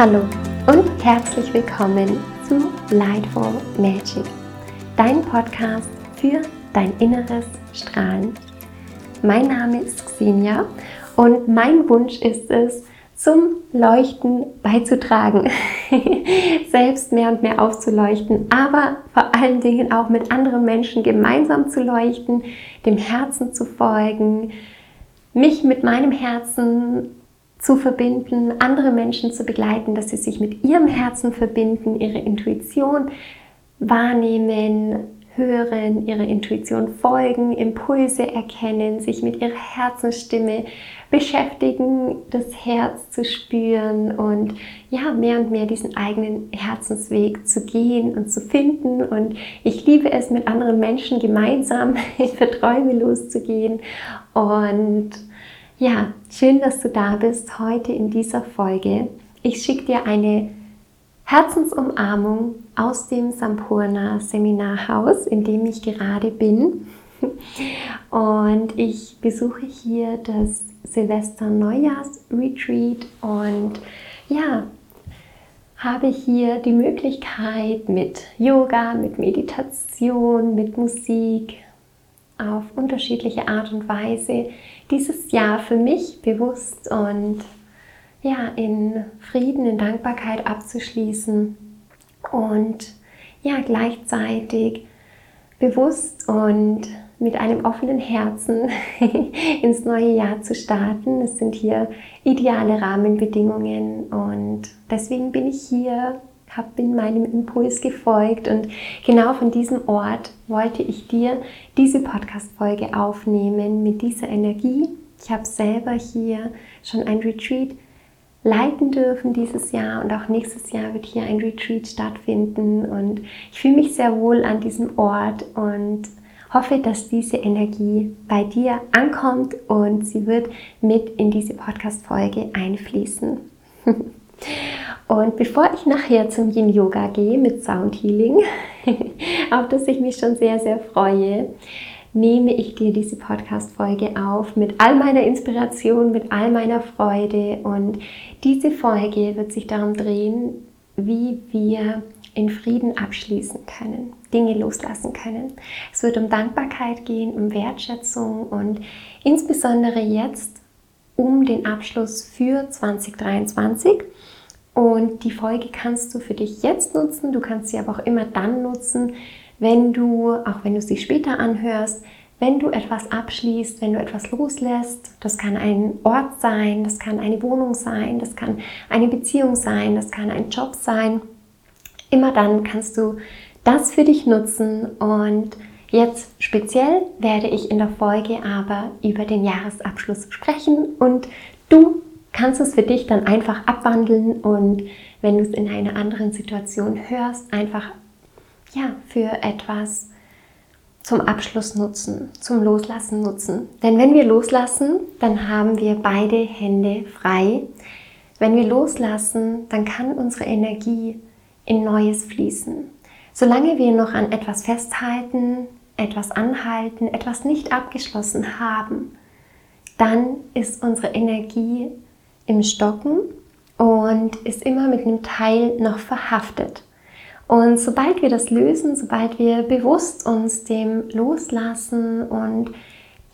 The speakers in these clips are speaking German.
Hallo und herzlich willkommen zu Lightful Magic, dein Podcast für dein inneres Strahlen. Mein Name ist Xenia und mein Wunsch ist es, zum Leuchten beizutragen, selbst mehr und mehr aufzuleuchten, aber vor allen Dingen auch mit anderen Menschen gemeinsam zu leuchten, dem Herzen zu folgen, mich mit meinem Herzen zu verbinden, andere Menschen zu begleiten, dass sie sich mit ihrem Herzen verbinden, ihre Intuition wahrnehmen, hören, ihrer Intuition folgen, Impulse erkennen, sich mit ihrer Herzensstimme beschäftigen, das Herz zu spüren und ja, mehr und mehr diesen eigenen Herzensweg zu gehen und zu finden. Und ich liebe es, mit anderen Menschen gemeinsam für Träume loszugehen. Und ja, schön, dass du da bist heute in dieser Folge. Ich schicke dir eine Herzensumarmung aus dem Sampurna Seminarhaus, in dem ich gerade bin. Und ich besuche hier das Silvester Neujahrs Retreat und ja, habe hier die Möglichkeit mit Yoga, mit Meditation, mit Musik auf unterschiedliche Art und Weise dieses Jahr für mich bewusst und ja, in Frieden, in Dankbarkeit abzuschließen und ja, gleichzeitig bewusst und mit einem offenen Herzen ins neue Jahr zu starten. Es sind hier ideale Rahmenbedingungen und deswegen bin ich hier, habe in meinem Impuls gefolgt und genau von diesem Ort wollte ich dir diese Podcast-Folge aufnehmen mit dieser Energie. Ich habe selber hier schon ein Retreat leiten dürfen dieses Jahr und auch nächstes Jahr wird hier ein Retreat stattfinden und ich fühle mich sehr wohl an diesem Ort und hoffe, dass diese Energie bei dir ankommt und sie wird mit in diese Podcast-Folge einfließen. Und bevor ich nachher zum Yin Yoga gehe mit Sound Healing, auf das ich mich schon sehr, sehr freue, nehme ich dir diese Podcast-Folge auf mit all meiner Inspiration, mit all meiner Freude. Und diese Folge wird sich darum drehen, wie wir in Frieden abschließen können, Dinge loslassen können. Es wird um Dankbarkeit gehen, um Wertschätzung und insbesondere jetzt um den Abschluss für 2023. Und die Folge kannst du für dich jetzt nutzen, du kannst sie aber auch immer dann nutzen, wenn du, auch wenn du sie später anhörst, wenn du etwas abschließt, wenn du etwas loslässt, das kann ein Ort sein, das kann eine Wohnung sein, das kann eine Beziehung sein, das kann ein Job sein. Immer dann kannst du das für dich nutzen. Und jetzt speziell werde ich in der Folge aber über den Jahresabschluss sprechen. Und du kannst es für dich dann einfach abwandeln und wenn du es in einer anderen Situation hörst, einfach ja, für etwas zum Abschluss nutzen, zum Loslassen nutzen. Denn wenn wir loslassen, dann haben wir beide Hände frei. Wenn wir loslassen, dann kann unsere Energie in Neues fließen. Solange wir noch an etwas festhalten, etwas anhalten, etwas nicht abgeschlossen haben, dann ist unsere Energie im Stocken und ist immer mit einem Teil noch verhaftet. Und sobald wir das lösen, sobald wir bewusst uns dem Loslassen und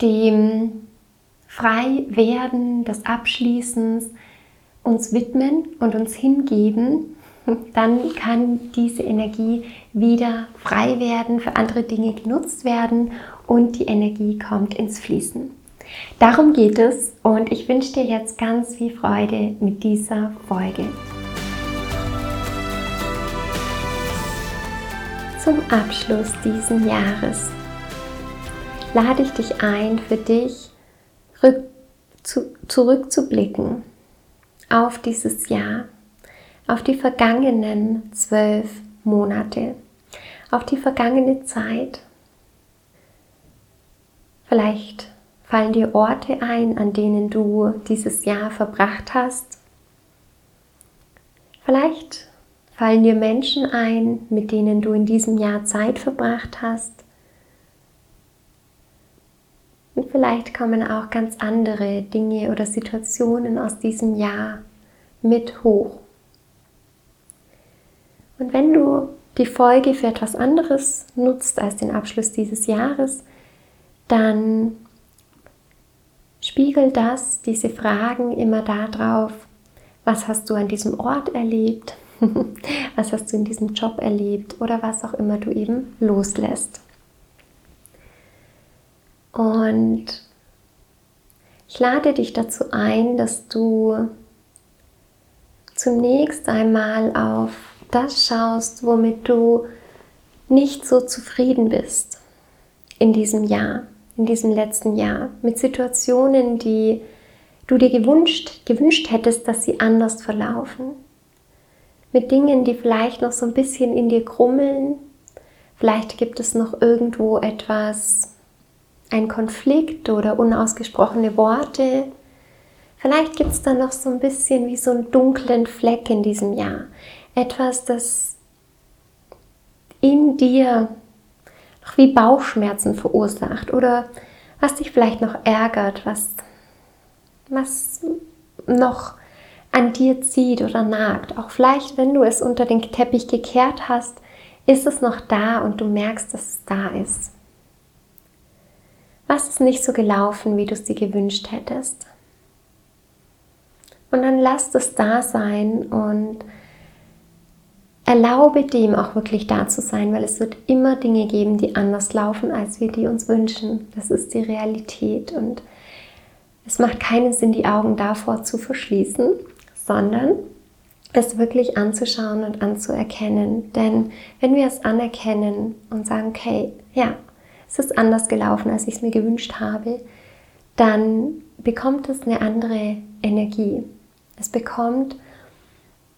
dem Freiwerden des Abschließens uns widmen und uns hingeben, dann kann diese Energie wieder frei werden, für andere Dinge genutzt werden und die Energie kommt ins Fließen. Darum geht es und ich wünsche dir jetzt ganz viel Freude mit dieser Folge. zum Abschluss diesen Jahres lade ich dich ein, für dich zu, zurückzublicken auf dieses Jahr, auf die vergangenen zwölf Monate, auf die vergangene Zeit. Vielleicht fallen dir Orte ein, an denen du dieses Jahr verbracht hast. Vielleicht Fallen dir Menschen ein, mit denen du in diesem Jahr Zeit verbracht hast? Und vielleicht kommen auch ganz andere Dinge oder Situationen aus diesem Jahr mit hoch. Und wenn du die Folge für etwas anderes nutzt als den Abschluss dieses Jahres, dann spiegelt das, diese Fragen immer darauf, was hast du an diesem Ort erlebt, was hast du in diesem Job erlebt? Oder was auch immer du eben loslässt. Und ich lade dich dazu ein, dass du zunächst einmal auf das schaust, womit du nicht so zufrieden bist in diesem Jahr, in diesem letzten Jahr, mit Situationen, die du dir gewünscht, gewünscht hättest, dass sie anders verlaufen, mit Dingen, die vielleicht noch so ein bisschen in dir krummeln, vielleicht gibt es noch irgendwo etwas, ein Konflikt oder unausgesprochene Worte, Vielleicht gibt es da noch so ein bisschen wie so einen dunklen Fleck in diesem Jahr. Etwas, das in dir noch wie Bauchschmerzen verursacht oder was dich vielleicht noch ärgert, was, was noch an dir zieht oder nagt. Auch vielleicht, wenn du es unter den Teppich gekehrt hast, ist es noch da und du merkst, dass es da ist. Was ist nicht so gelaufen, wie du es dir gewünscht hättest? Und dann lass es da sein und Erlaube dem auch wirklich da zu sein, weil es wird immer Dinge geben, die anders laufen, als wir die uns wünschen. Das ist die Realität und es macht keinen Sinn, die Augen davor zu verschließen, sondern es wirklich anzuschauen und anzuerkennen. Denn wenn wir es anerkennen und sagen, okay, ja, es ist anders gelaufen, als ich es mir gewünscht habe, dann bekommt es eine andere Energie. Es bekommt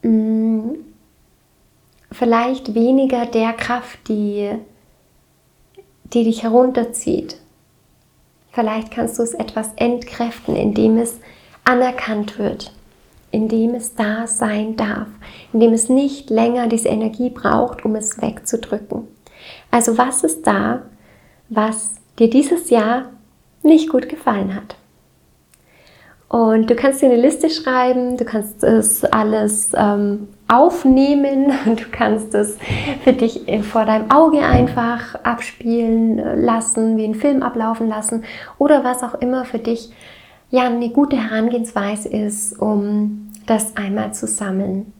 mh, mm, vielleicht weniger der Kraft, die, die dich herunterzieht. Vielleicht kannst du es etwas entkräften, indem es anerkannt wird, indem es da sein darf, indem es nicht länger diese Energie braucht, um es wegzudrücken. Also was ist da, was dir dieses Jahr nicht gut gefallen hat? Und du kannst dir eine Liste schreiben, du kannst es alles ähm, aufnehmen, du kannst es für dich vor deinem Auge einfach abspielen lassen, wie einen Film ablaufen lassen oder was auch immer für dich ja eine gute Herangehensweise ist, um das einmal zu sammeln.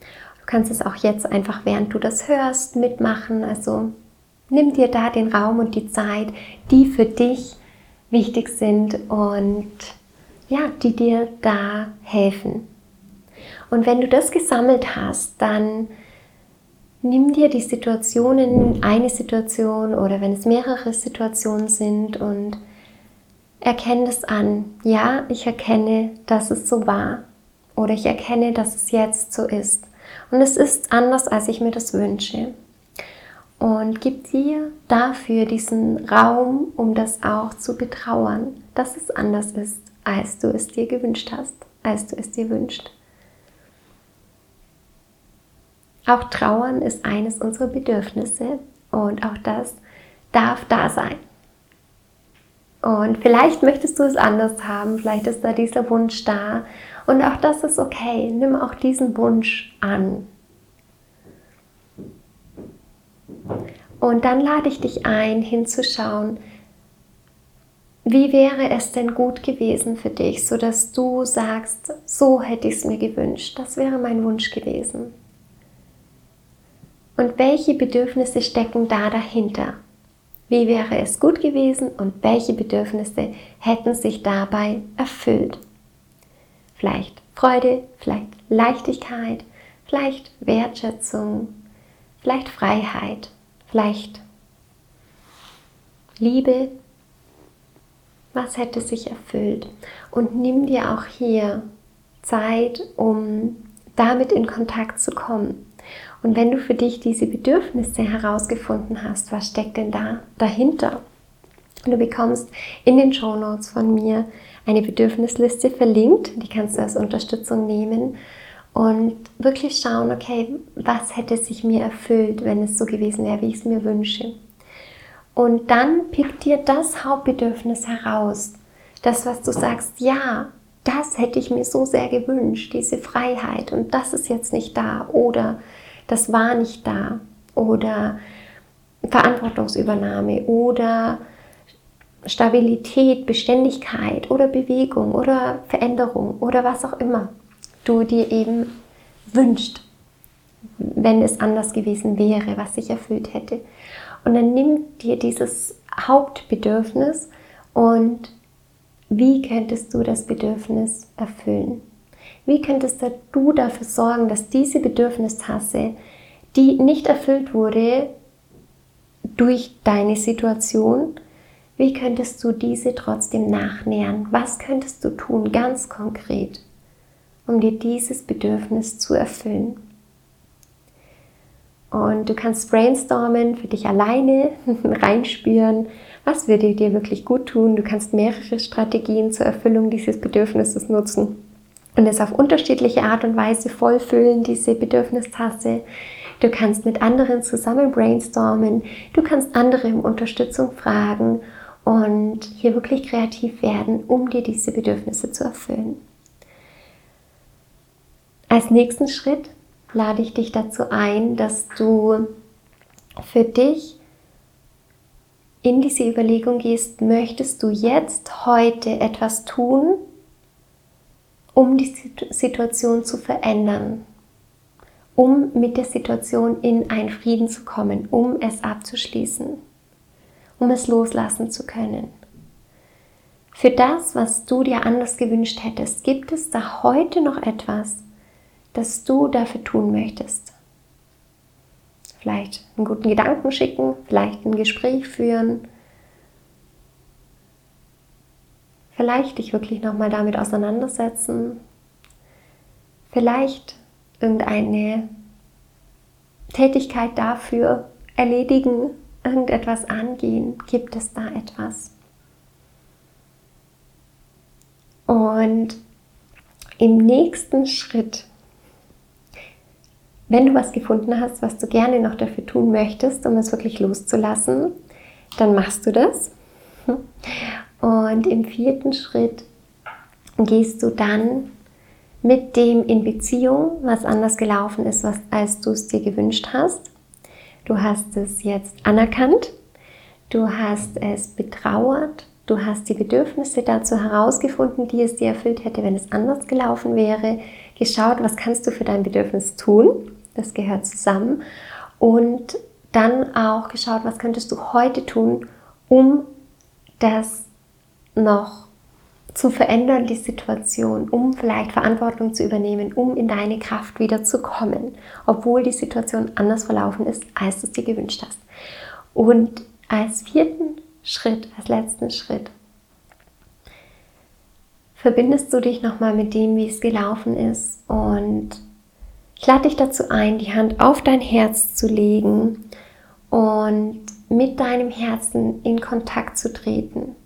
Du kannst es auch jetzt einfach, während du das hörst, mitmachen. Also nimm dir da den Raum und die Zeit, die für dich wichtig sind und ja, die dir da helfen. Und wenn du das gesammelt hast, dann nimm dir die Situationen, eine Situation oder wenn es mehrere Situationen sind und erkenne es an. Ja, ich erkenne, dass es so war. Oder ich erkenne, dass es jetzt so ist. Und es ist anders, als ich mir das wünsche. Und gib dir dafür diesen Raum, um das auch zu betrauern, dass es anders ist als du es dir gewünscht hast, als du es dir wünschst. Auch Trauern ist eines unserer Bedürfnisse und auch das darf da sein. Und vielleicht möchtest du es anders haben, vielleicht ist da dieser Wunsch da und auch das ist okay. Nimm auch diesen Wunsch an. Und dann lade ich dich ein, hinzuschauen, wie wäre es denn gut gewesen für dich, sodass du sagst, so hätte ich es mir gewünscht, das wäre mein Wunsch gewesen. Und welche Bedürfnisse stecken da dahinter? Wie wäre es gut gewesen und welche Bedürfnisse hätten sich dabei erfüllt? Vielleicht Freude, vielleicht Leichtigkeit, vielleicht Wertschätzung, vielleicht Freiheit, vielleicht Liebe, was hätte sich erfüllt. Und nimm dir auch hier Zeit, um damit in Kontakt zu kommen. Und wenn du für dich diese Bedürfnisse herausgefunden hast, was steckt denn da dahinter? Du bekommst in den Show Notes von mir eine Bedürfnisliste verlinkt, die kannst du als Unterstützung nehmen und wirklich schauen, okay, was hätte sich mir erfüllt, wenn es so gewesen wäre, wie ich es mir wünsche. Und dann pick dir das Hauptbedürfnis heraus. Das, was du sagst, ja, das hätte ich mir so sehr gewünscht, diese Freiheit und das ist jetzt nicht da. Oder das war nicht da oder Verantwortungsübernahme oder Stabilität, Beständigkeit oder Bewegung oder Veränderung oder was auch immer du dir eben wünscht, wenn es anders gewesen wäre, was sich erfüllt hätte. Und dann nimm dir dieses Hauptbedürfnis und wie könntest du das Bedürfnis erfüllen? Wie könntest du dafür sorgen, dass diese Bedürfnistasse, die nicht erfüllt wurde durch deine Situation, wie könntest du diese trotzdem nachnähern? Was könntest du tun, ganz konkret, um dir dieses Bedürfnis zu erfüllen? Und du kannst brainstormen für dich alleine, reinspüren, was würde dir wirklich gut tun. Du kannst mehrere Strategien zur Erfüllung dieses Bedürfnisses nutzen und es auf unterschiedliche Art und Weise vollfüllen, diese Bedürfnistasse. Du kannst mit anderen zusammen brainstormen. Du kannst andere um Unterstützung fragen und hier wirklich kreativ werden, um dir diese Bedürfnisse zu erfüllen. Als nächsten Schritt lade ich dich dazu ein, dass du für dich in diese Überlegung gehst, möchtest du jetzt heute etwas tun, um die Situation zu verändern, um mit der Situation in einen Frieden zu kommen, um es abzuschließen um es loslassen zu können. Für das, was du dir anders gewünscht hättest, gibt es da heute noch etwas, das du dafür tun möchtest. Vielleicht einen guten Gedanken schicken, vielleicht ein Gespräch führen, vielleicht dich wirklich nochmal damit auseinandersetzen, vielleicht irgendeine Tätigkeit dafür erledigen, irgendetwas angehen? Gibt es da etwas? Und im nächsten Schritt, wenn du was gefunden hast, was du gerne noch dafür tun möchtest, um es wirklich loszulassen, dann machst du das. Und im vierten Schritt gehst du dann mit dem in Beziehung, was anders gelaufen ist, was, als du es dir gewünscht hast. Du hast es jetzt anerkannt, du hast es betrauert, du hast die Bedürfnisse dazu herausgefunden, die es dir erfüllt hätte, wenn es anders gelaufen wäre, geschaut, was kannst du für dein Bedürfnis tun, das gehört zusammen, und dann auch geschaut, was könntest du heute tun, um das noch zu verändern, die Situation, um vielleicht Verantwortung zu übernehmen, um in deine Kraft wieder zu kommen, obwohl die Situation anders verlaufen ist, als du es dir gewünscht hast. Und als vierten Schritt, als letzten Schritt, verbindest du dich nochmal mit dem, wie es gelaufen ist. Und lade dich dazu ein, die Hand auf dein Herz zu legen und mit deinem Herzen in Kontakt zu treten.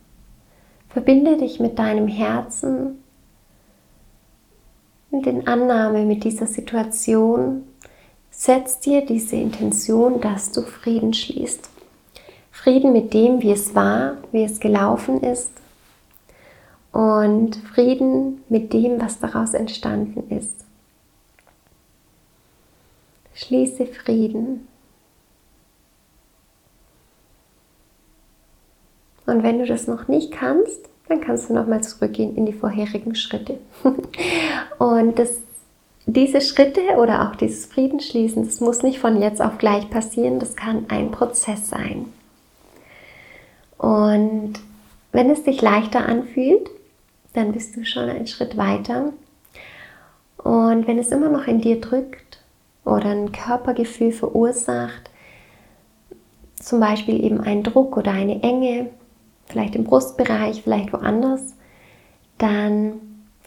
Verbinde dich mit deinem Herzen und in Annahme mit dieser Situation. Setz dir diese Intention, dass du Frieden schließt. Frieden mit dem, wie es war, wie es gelaufen ist. Und Frieden mit dem, was daraus entstanden ist. Schließe Frieden. Und wenn du das noch nicht kannst, dann kannst du nochmal zurückgehen in die vorherigen Schritte. Und das, diese Schritte oder auch dieses Friedensschließen, das muss nicht von jetzt auf gleich passieren, das kann ein Prozess sein. Und wenn es sich leichter anfühlt, dann bist du schon einen Schritt weiter. Und wenn es immer noch in dir drückt oder ein Körpergefühl verursacht, zum Beispiel eben ein Druck oder eine Enge, vielleicht im Brustbereich, vielleicht woanders, dann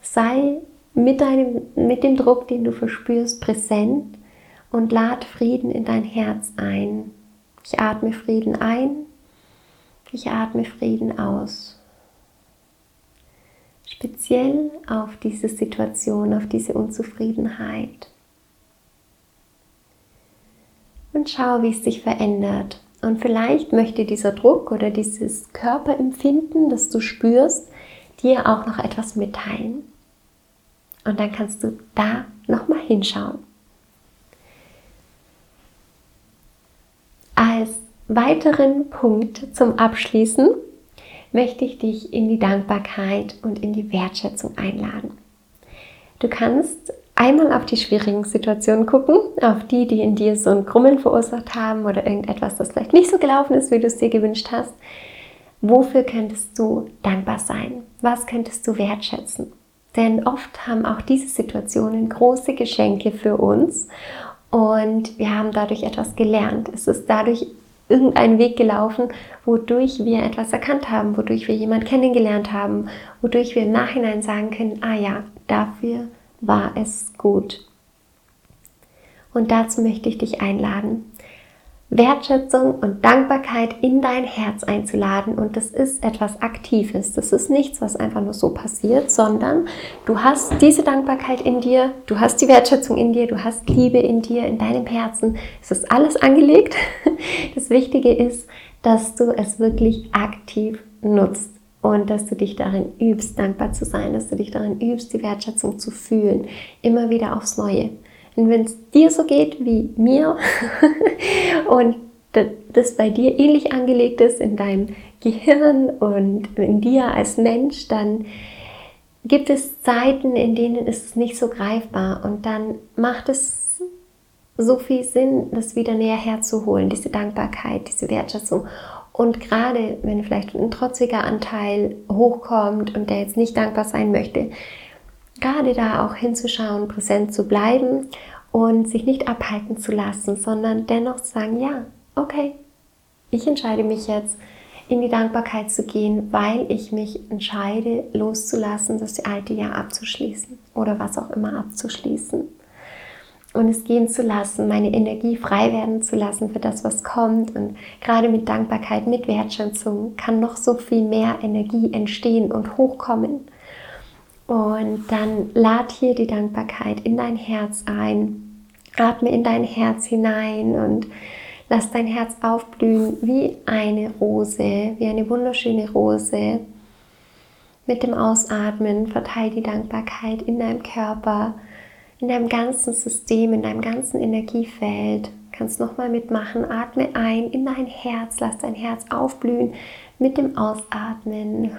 sei mit, deinem, mit dem Druck, den du verspürst, präsent und lad Frieden in dein Herz ein. Ich atme Frieden ein, ich atme Frieden aus. Speziell auf diese Situation, auf diese Unzufriedenheit und schau, wie es sich verändert. Und vielleicht möchte dieser Druck oder dieses Körperempfinden, das du spürst, dir auch noch etwas mitteilen. Und dann kannst du da nochmal hinschauen. Als weiteren Punkt zum Abschließen möchte ich dich in die Dankbarkeit und in die Wertschätzung einladen. Du kannst einmal auf die schwierigen Situationen gucken, auf die, die in dir so ein Grummeln verursacht haben oder irgendetwas, das vielleicht nicht so gelaufen ist, wie du es dir gewünscht hast. Wofür könntest du dankbar sein? Was könntest du wertschätzen? Denn oft haben auch diese Situationen große Geschenke für uns und wir haben dadurch etwas gelernt. Es ist dadurch irgendein Weg gelaufen, wodurch wir etwas erkannt haben, wodurch wir jemanden kennengelernt haben, wodurch wir im Nachhinein sagen können, ah ja, dafür war es gut. Und dazu möchte ich dich einladen, Wertschätzung und Dankbarkeit in dein Herz einzuladen. Und das ist etwas Aktives. Das ist nichts, was einfach nur so passiert, sondern du hast diese Dankbarkeit in dir, du hast die Wertschätzung in dir, du hast Liebe in dir, in deinem Herzen. Es ist alles angelegt. Das Wichtige ist, dass du es wirklich aktiv nutzt und dass du dich darin übst, dankbar zu sein, dass du dich darin übst, die Wertschätzung zu fühlen, immer wieder aufs Neue. Und wenn es dir so geht wie mir und das bei dir ähnlich angelegt ist in deinem Gehirn und in dir als Mensch, dann gibt es Zeiten, in denen ist es nicht so greifbar und dann macht es so viel Sinn, das wieder näher herzuholen, diese Dankbarkeit, diese Wertschätzung. Und gerade wenn vielleicht ein trotziger Anteil hochkommt und der jetzt nicht dankbar sein möchte, gerade da auch hinzuschauen, präsent zu bleiben und sich nicht abhalten zu lassen, sondern dennoch zu sagen, ja, okay, ich entscheide mich jetzt in die Dankbarkeit zu gehen, weil ich mich entscheide, loszulassen, das alte Jahr abzuschließen oder was auch immer abzuschließen. Und es gehen zu lassen, meine Energie frei werden zu lassen für das, was kommt. Und gerade mit Dankbarkeit, mit Wertschätzung kann noch so viel mehr Energie entstehen und hochkommen. Und dann lad hier die Dankbarkeit in dein Herz ein. Atme in dein Herz hinein und lass dein Herz aufblühen wie eine Rose, wie eine wunderschöne Rose. Mit dem Ausatmen verteile die Dankbarkeit in deinem Körper, in deinem ganzen System, in deinem ganzen Energiefeld. Kannst nochmal mitmachen. Atme ein in dein Herz, lass dein Herz aufblühen mit dem Ausatmen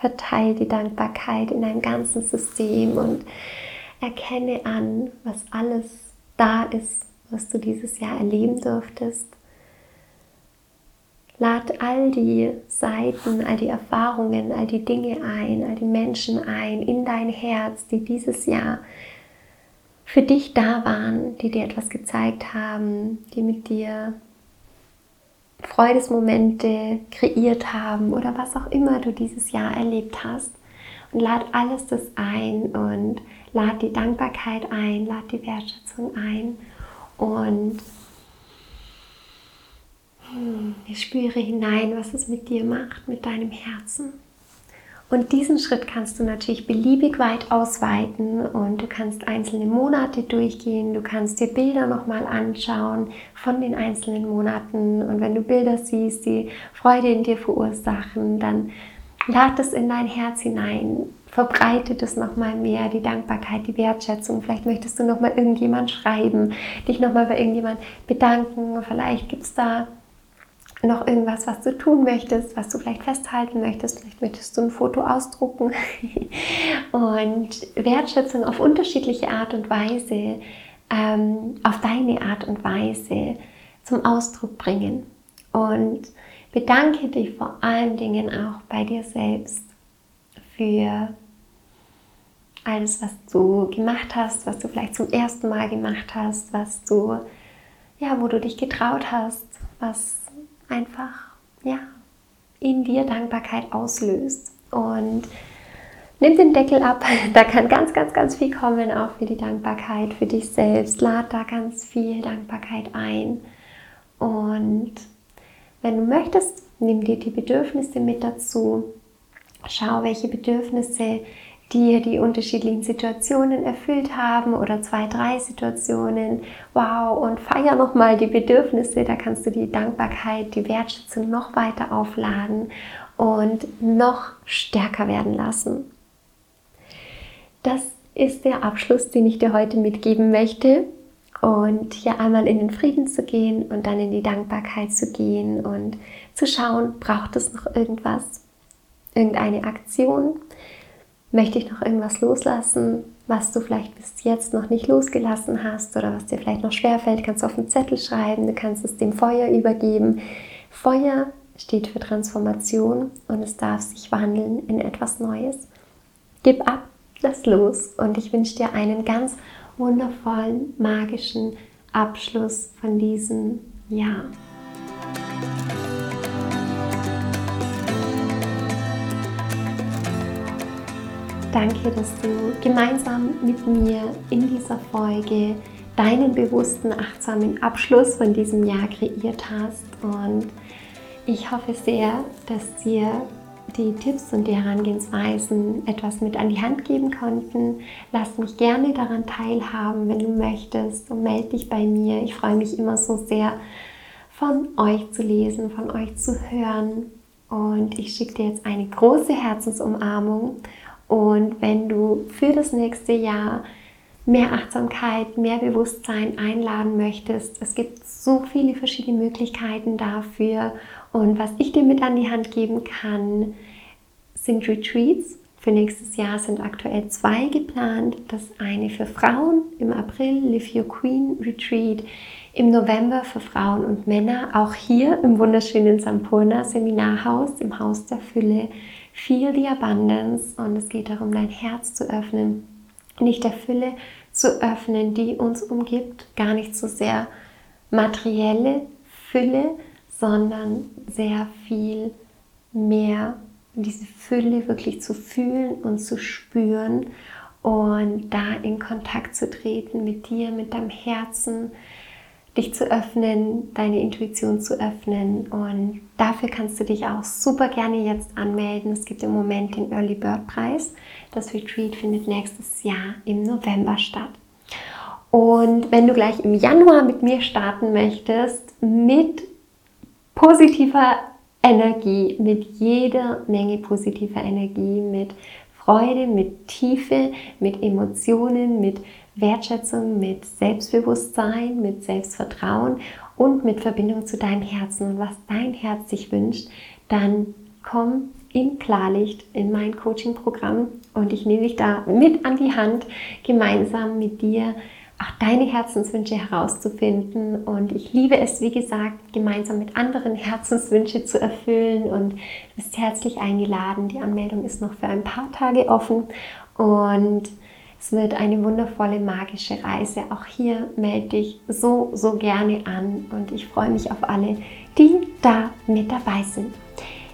verteile die Dankbarkeit in deinem ganzen System und erkenne an, was alles da ist, was du dieses Jahr erleben durftest. Lad all die Seiten, all die Erfahrungen, all die Dinge ein, all die Menschen ein in dein Herz, die dieses Jahr für dich da waren, die dir etwas gezeigt haben, die mit dir Freudesmomente kreiert haben oder was auch immer du dieses Jahr erlebt hast. Und lad alles das ein und lad die Dankbarkeit ein, lad die Wertschätzung ein und hm, ich spüre hinein, was es mit dir macht, mit deinem Herzen. Und diesen Schritt kannst du natürlich beliebig weit ausweiten und du kannst einzelne Monate durchgehen, du kannst dir Bilder nochmal anschauen von den einzelnen Monaten. Und wenn du Bilder siehst, die Freude in dir verursachen, dann lad es in dein Herz hinein, verbreite das nochmal mehr, die Dankbarkeit, die Wertschätzung. Vielleicht möchtest du nochmal irgendjemand schreiben, dich nochmal bei irgendjemand bedanken, vielleicht gibt es da noch irgendwas, was du tun möchtest, was du vielleicht festhalten möchtest. Vielleicht möchtest du ein Foto ausdrucken und Wertschätzung auf unterschiedliche Art und Weise, ähm, auf deine Art und Weise zum Ausdruck bringen. Und bedanke dich vor allen Dingen auch bei dir selbst für alles, was du gemacht hast, was du vielleicht zum ersten Mal gemacht hast, was du, ja, wo du dich getraut hast, was einfach ja, in dir Dankbarkeit auslöst. Und nimm den Deckel ab, da kann ganz, ganz, ganz viel kommen, auch für die Dankbarkeit für dich selbst. Lad da ganz viel Dankbarkeit ein. Und wenn du möchtest, nimm dir die Bedürfnisse mit dazu. Schau, welche Bedürfnisse dir die unterschiedlichen Situationen erfüllt haben oder zwei, drei Situationen. Wow, und feier nochmal die Bedürfnisse, da kannst du die Dankbarkeit, die Wertschätzung noch weiter aufladen und noch stärker werden lassen. Das ist der Abschluss, den ich dir heute mitgeben möchte. und hier einmal in den Frieden zu gehen und dann in die Dankbarkeit zu gehen und zu schauen, braucht es noch irgendwas, irgendeine Aktion? Möchte ich noch irgendwas loslassen, was du vielleicht bis jetzt noch nicht losgelassen hast oder was dir vielleicht noch schwerfällt, kannst du auf einen Zettel schreiben, du kannst es dem Feuer übergeben. Feuer steht für Transformation und es darf sich wandeln in etwas Neues. Gib ab, lass los und ich wünsche dir einen ganz wundervollen, magischen Abschluss von diesem Jahr. Danke, dass du gemeinsam mit mir in dieser Folge deinen bewussten, achtsamen Abschluss von diesem Jahr kreiert hast. Und ich hoffe sehr, dass dir die Tipps und die Herangehensweisen etwas mit an die Hand geben konnten. Lass mich gerne daran teilhaben, wenn du möchtest und melde dich bei mir. Ich freue mich immer so sehr, von euch zu lesen, von euch zu hören. Und ich schicke dir jetzt eine große Herzensumarmung. Und wenn du für das nächste Jahr mehr Achtsamkeit, mehr Bewusstsein einladen möchtest, es gibt so viele verschiedene Möglichkeiten dafür. Und was ich dir mit an die Hand geben kann, sind Retreats. Für nächstes Jahr sind aktuell zwei geplant. Das eine für Frauen im April, Live Your Queen Retreat. Im November für Frauen und Männer, auch hier im wunderschönen Sampurna Seminarhaus, im Haus der Fülle. Feel the Abundance und es geht darum, dein Herz zu öffnen, nicht der Fülle zu öffnen, die uns umgibt, gar nicht so sehr materielle Fülle, sondern sehr viel mehr diese Fülle wirklich zu fühlen und zu spüren und da in Kontakt zu treten mit dir, mit deinem Herzen, dich zu öffnen, deine Intuition zu öffnen. Und dafür kannst du dich auch super gerne jetzt anmelden. Es gibt im Moment den Early Bird Preis. Das Retreat findet nächstes Jahr im November statt. Und wenn du gleich im Januar mit mir starten möchtest, mit positiver Energie, mit jeder Menge positiver Energie, mit Freude, mit Tiefe, mit Emotionen, mit Wertschätzung, mit Selbstbewusstsein, mit Selbstvertrauen und mit Verbindung zu deinem Herzen und was dein Herz sich wünscht, dann komm in Klarlicht in mein Coaching-Programm und ich nehme dich da mit an die Hand, gemeinsam mit dir auch deine Herzenswünsche herauszufinden. Und ich liebe es, wie gesagt, gemeinsam mit anderen Herzenswünsche zu erfüllen. Und du bist herzlich eingeladen. Die Anmeldung ist noch für ein paar Tage offen. Und es wird eine wundervolle magische Reise. Auch hier melde dich so, so gerne an. Und ich freue mich auf alle, die da mit dabei sind.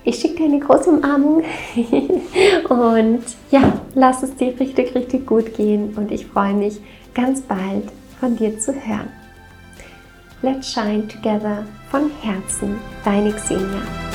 Ich schicke dir eine große Umarmung und ja, lass es dir richtig, richtig gut gehen und ich freue mich, ganz bald von dir zu hören. Let's Shine Together von Herzen, deine Xenia.